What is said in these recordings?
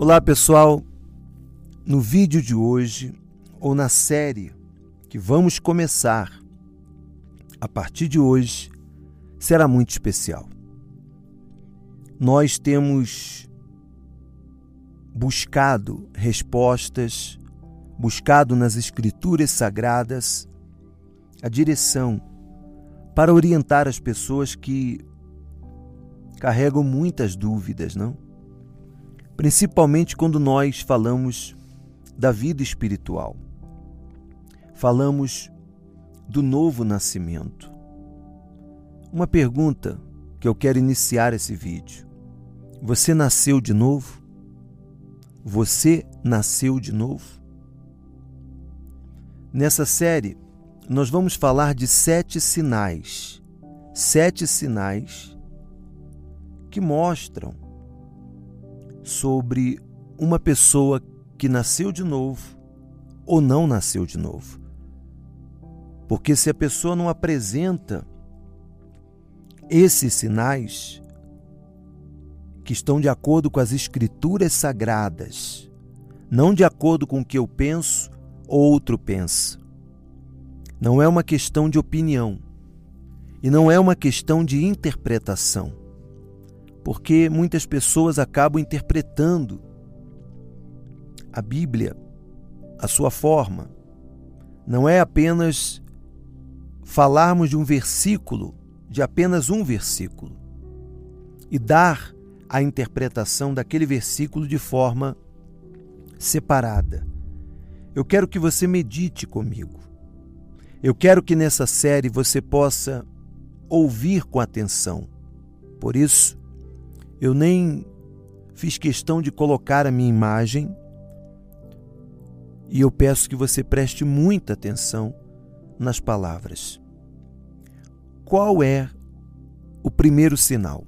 Olá pessoal, no vídeo de hoje, ou na série que vamos começar a partir de hoje, será muito especial. Nós temos buscado respostas, buscado nas Escrituras Sagradas a direção para orientar as pessoas que carregam muitas dúvidas, não? Principalmente quando nós falamos da vida espiritual. Falamos do novo nascimento. Uma pergunta que eu quero iniciar esse vídeo. Você nasceu de novo? Você nasceu de novo? Nessa série, nós vamos falar de sete sinais. Sete sinais que mostram sobre uma pessoa que nasceu de novo ou não nasceu de novo. Porque se a pessoa não apresenta esses sinais que estão de acordo com as escrituras sagradas, não de acordo com o que eu penso ou outro pensa. Não é uma questão de opinião e não é uma questão de interpretação porque muitas pessoas acabam interpretando a Bíblia a sua forma. Não é apenas falarmos de um versículo, de apenas um versículo, e dar a interpretação daquele versículo de forma separada. Eu quero que você medite comigo. Eu quero que nessa série você possa ouvir com atenção. Por isso, eu nem fiz questão de colocar a minha imagem e eu peço que você preste muita atenção nas palavras. Qual é o primeiro sinal?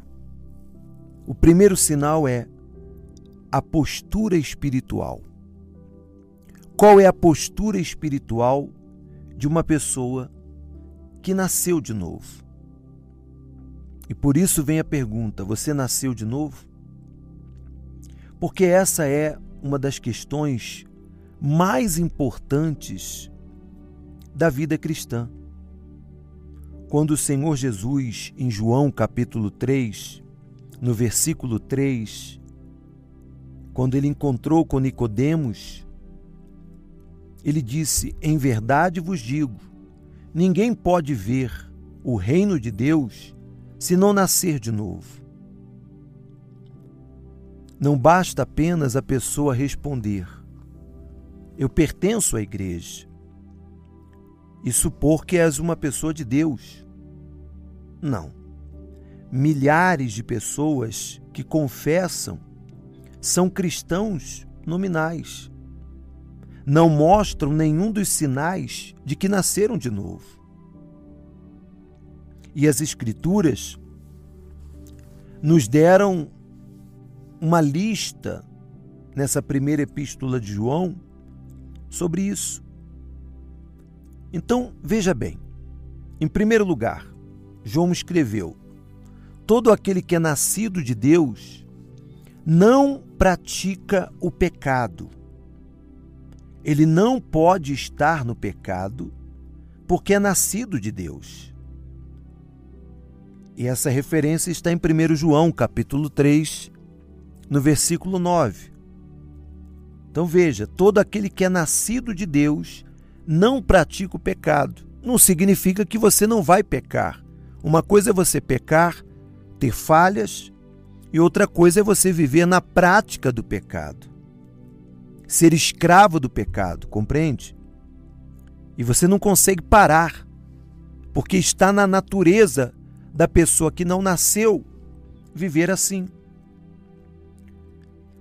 O primeiro sinal é a postura espiritual. Qual é a postura espiritual de uma pessoa que nasceu de novo? E por isso vem a pergunta: você nasceu de novo? Porque essa é uma das questões mais importantes da vida cristã. Quando o Senhor Jesus, em João capítulo 3, no versículo 3, quando ele encontrou com Nicodemos, ele disse: Em verdade vos digo, ninguém pode ver o reino de Deus se não nascer de novo. Não basta apenas a pessoa responder: Eu pertenço à igreja, e supor que és uma pessoa de Deus. Não. Milhares de pessoas que confessam são cristãos nominais. Não mostram nenhum dos sinais de que nasceram de novo e as Escrituras nos deram uma lista nessa primeira epístola de João sobre isso. Então, veja bem. Em primeiro lugar, João escreveu: Todo aquele que é nascido de Deus não pratica o pecado. Ele não pode estar no pecado porque é nascido de Deus. E essa referência está em 1 João, capítulo 3, no versículo 9. Então veja, todo aquele que é nascido de Deus não pratica o pecado. Não significa que você não vai pecar. Uma coisa é você pecar, ter falhas, e outra coisa é você viver na prática do pecado. Ser escravo do pecado, compreende? E você não consegue parar, porque está na natureza da pessoa que não nasceu viver assim.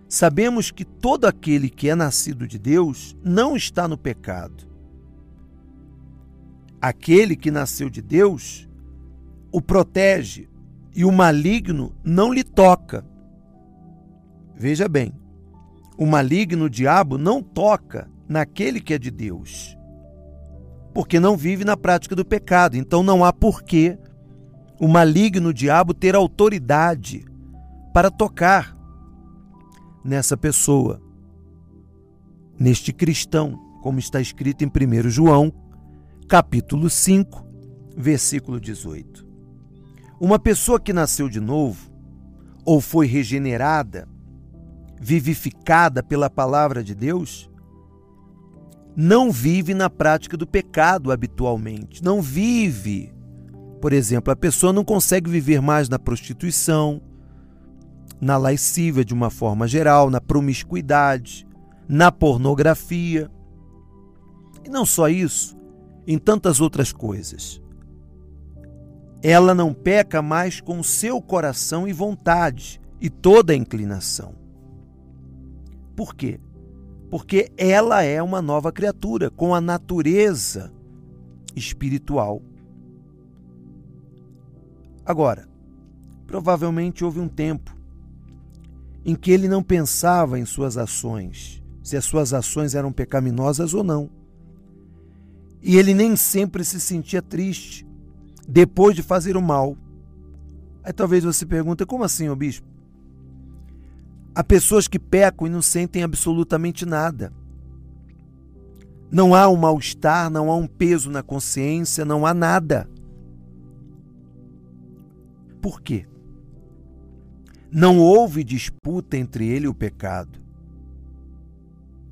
Sabemos que todo aquele que é nascido de Deus não está no pecado. Aquele que nasceu de Deus o protege e o maligno não lhe toca. Veja bem, o maligno, o diabo, não toca naquele que é de Deus, porque não vive na prática do pecado. Então não há porquê o maligno o diabo ter autoridade para tocar nessa pessoa, neste cristão, como está escrito em 1 João, capítulo 5, versículo 18. Uma pessoa que nasceu de novo ou foi regenerada, vivificada pela palavra de Deus, não vive na prática do pecado habitualmente, não vive. Por exemplo, a pessoa não consegue viver mais na prostituição, na lascívia de uma forma geral, na promiscuidade, na pornografia. E não só isso, em tantas outras coisas. Ela não peca mais com o seu coração e vontade e toda a inclinação. Por quê? Porque ela é uma nova criatura com a natureza espiritual. Agora, provavelmente houve um tempo em que ele não pensava em suas ações, se as suas ações eram pecaminosas ou não. E ele nem sempre se sentia triste depois de fazer o mal. Aí talvez você pergunte: como assim, ô bispo? Há pessoas que pecam e não sentem absolutamente nada. Não há um mal-estar, não há um peso na consciência, não há nada. Por quê? Não houve disputa entre ele e o pecado.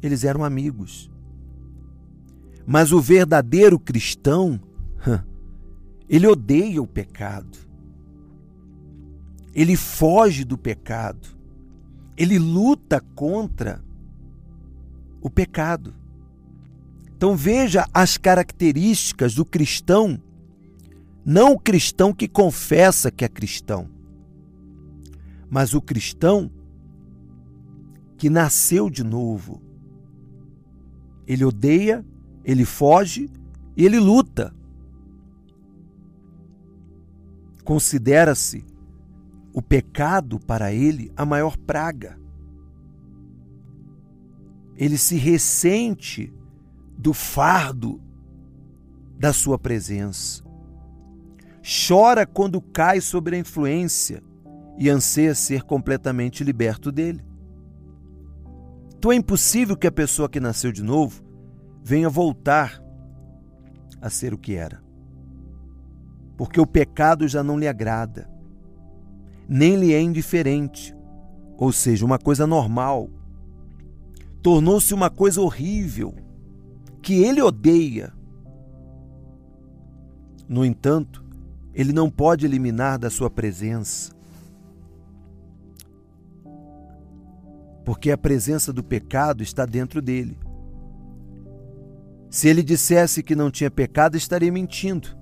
Eles eram amigos. Mas o verdadeiro cristão, ele odeia o pecado. Ele foge do pecado. Ele luta contra o pecado. Então veja as características do cristão, não o cristão que confessa que é cristão, mas o cristão que nasceu de novo, ele odeia, ele foge e ele luta. Considera-se o pecado para ele a maior praga. Ele se ressente do fardo da sua presença. Chora quando cai sobre a influência e anseia ser completamente liberto dele. Então é impossível que a pessoa que nasceu de novo venha voltar a ser o que era. Porque o pecado já não lhe agrada, nem lhe é indiferente, ou seja, uma coisa normal. Tornou-se uma coisa horrível, que ele odeia. No entanto, ele não pode eliminar da sua presença porque a presença do pecado está dentro dele. Se ele dissesse que não tinha pecado, estaria mentindo.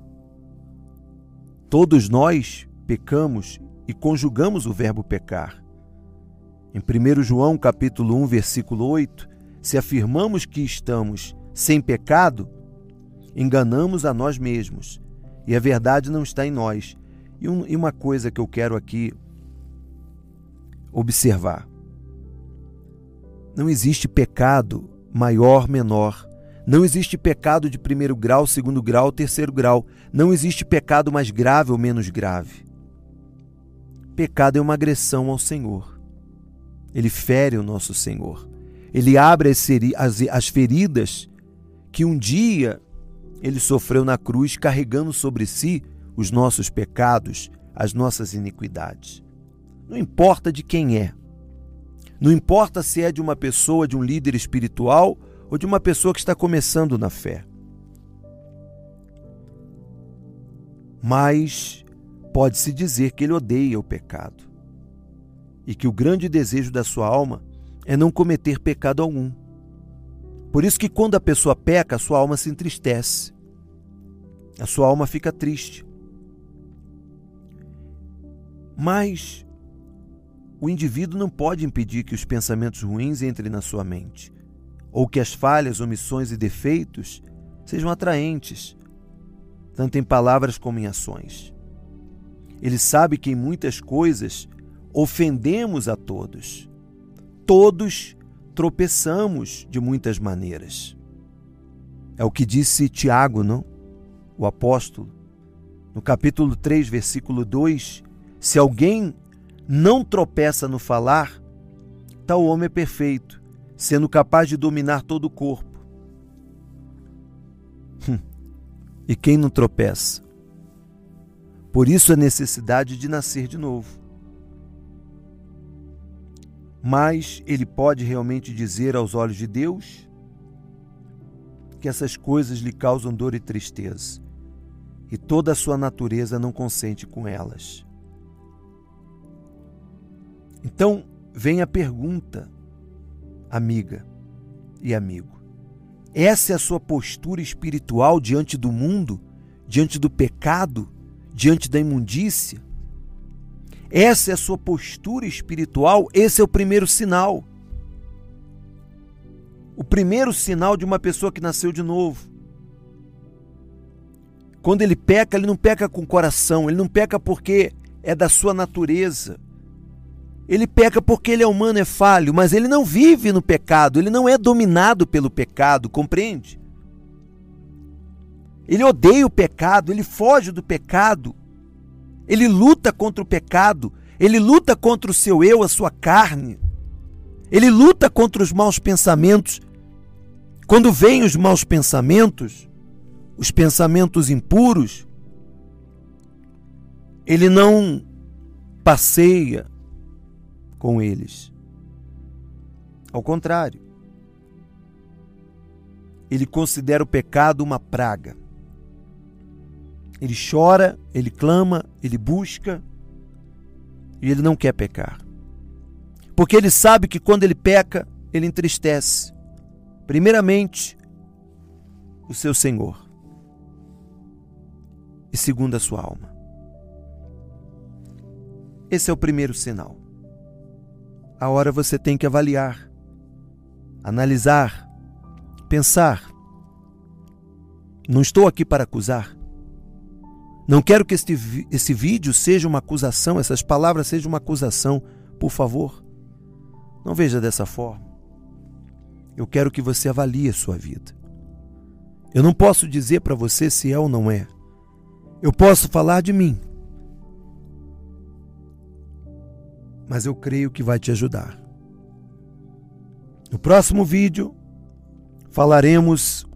Todos nós pecamos e conjugamos o verbo pecar. Em 1 João capítulo 1, versículo 8, se afirmamos que estamos sem pecado, enganamos a nós mesmos e a verdade não está em nós. E, um, e uma coisa que eu quero aqui observar: não existe pecado maior, menor. Não existe pecado de primeiro grau, segundo grau, terceiro grau. Não existe pecado mais grave ou menos grave. Pecado é uma agressão ao Senhor. Ele fere o nosso Senhor. Ele abre as feridas que um dia ele sofreu na cruz, carregando sobre si os nossos pecados, as nossas iniquidades. Não importa de quem é, não importa se é de uma pessoa, de um líder espiritual ou de uma pessoa que está começando na fé. Mas pode-se dizer que ele odeia o pecado e que o grande desejo da sua alma é não cometer pecado algum. Por isso que quando a pessoa peca, a sua alma se entristece. A sua alma fica triste. Mas o indivíduo não pode impedir que os pensamentos ruins entrem na sua mente, ou que as falhas, omissões e defeitos sejam atraentes, tanto em palavras como em ações. Ele sabe que em muitas coisas ofendemos a todos. Todos tropeçamos de muitas maneiras. É o que disse Tiago, não? O apóstolo. No capítulo 3, versículo 2, se alguém não tropeça no falar, tal homem é perfeito, sendo capaz de dominar todo o corpo. Hum. E quem não tropeça? Por isso a necessidade de nascer de novo. Mas ele pode realmente dizer aos olhos de Deus que essas coisas lhe causam dor e tristeza, e toda a sua natureza não consente com elas. Então vem a pergunta, amiga e amigo: essa é a sua postura espiritual diante do mundo, diante do pecado, diante da imundícia? Essa é a sua postura espiritual, esse é o primeiro sinal. O primeiro sinal de uma pessoa que nasceu de novo. Quando ele peca, ele não peca com o coração, ele não peca porque é da sua natureza. Ele peca porque ele é humano, é falho, mas ele não vive no pecado, ele não é dominado pelo pecado, compreende? Ele odeia o pecado, ele foge do pecado, ele luta contra o pecado, ele luta contra o seu eu, a sua carne, ele luta contra os maus pensamentos. Quando vêm os maus pensamentos, os pensamentos impuros, ele não passeia com eles. Ao contrário, ele considera o pecado uma praga. Ele chora, ele clama, ele busca e ele não quer pecar. Porque ele sabe que quando ele peca, ele entristece, primeiramente, o seu Senhor e segundo a sua alma. Esse é o primeiro sinal. A hora você tem que avaliar, analisar, pensar. Não estou aqui para acusar. Não quero que este, esse vídeo seja uma acusação, essas palavras sejam uma acusação, por favor. Não veja dessa forma. Eu quero que você avalie a sua vida. Eu não posso dizer para você se é ou não é. Eu posso falar de mim. Mas eu creio que vai te ajudar. No próximo vídeo, falaremos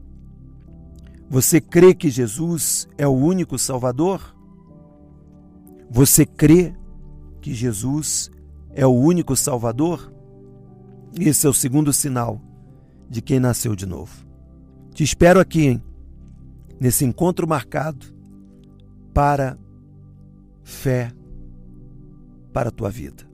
você crê que Jesus é o único Salvador? Você crê que Jesus é o único Salvador? Esse é o segundo sinal de quem nasceu de novo. Te espero aqui, hein? Nesse encontro marcado para fé para a tua vida.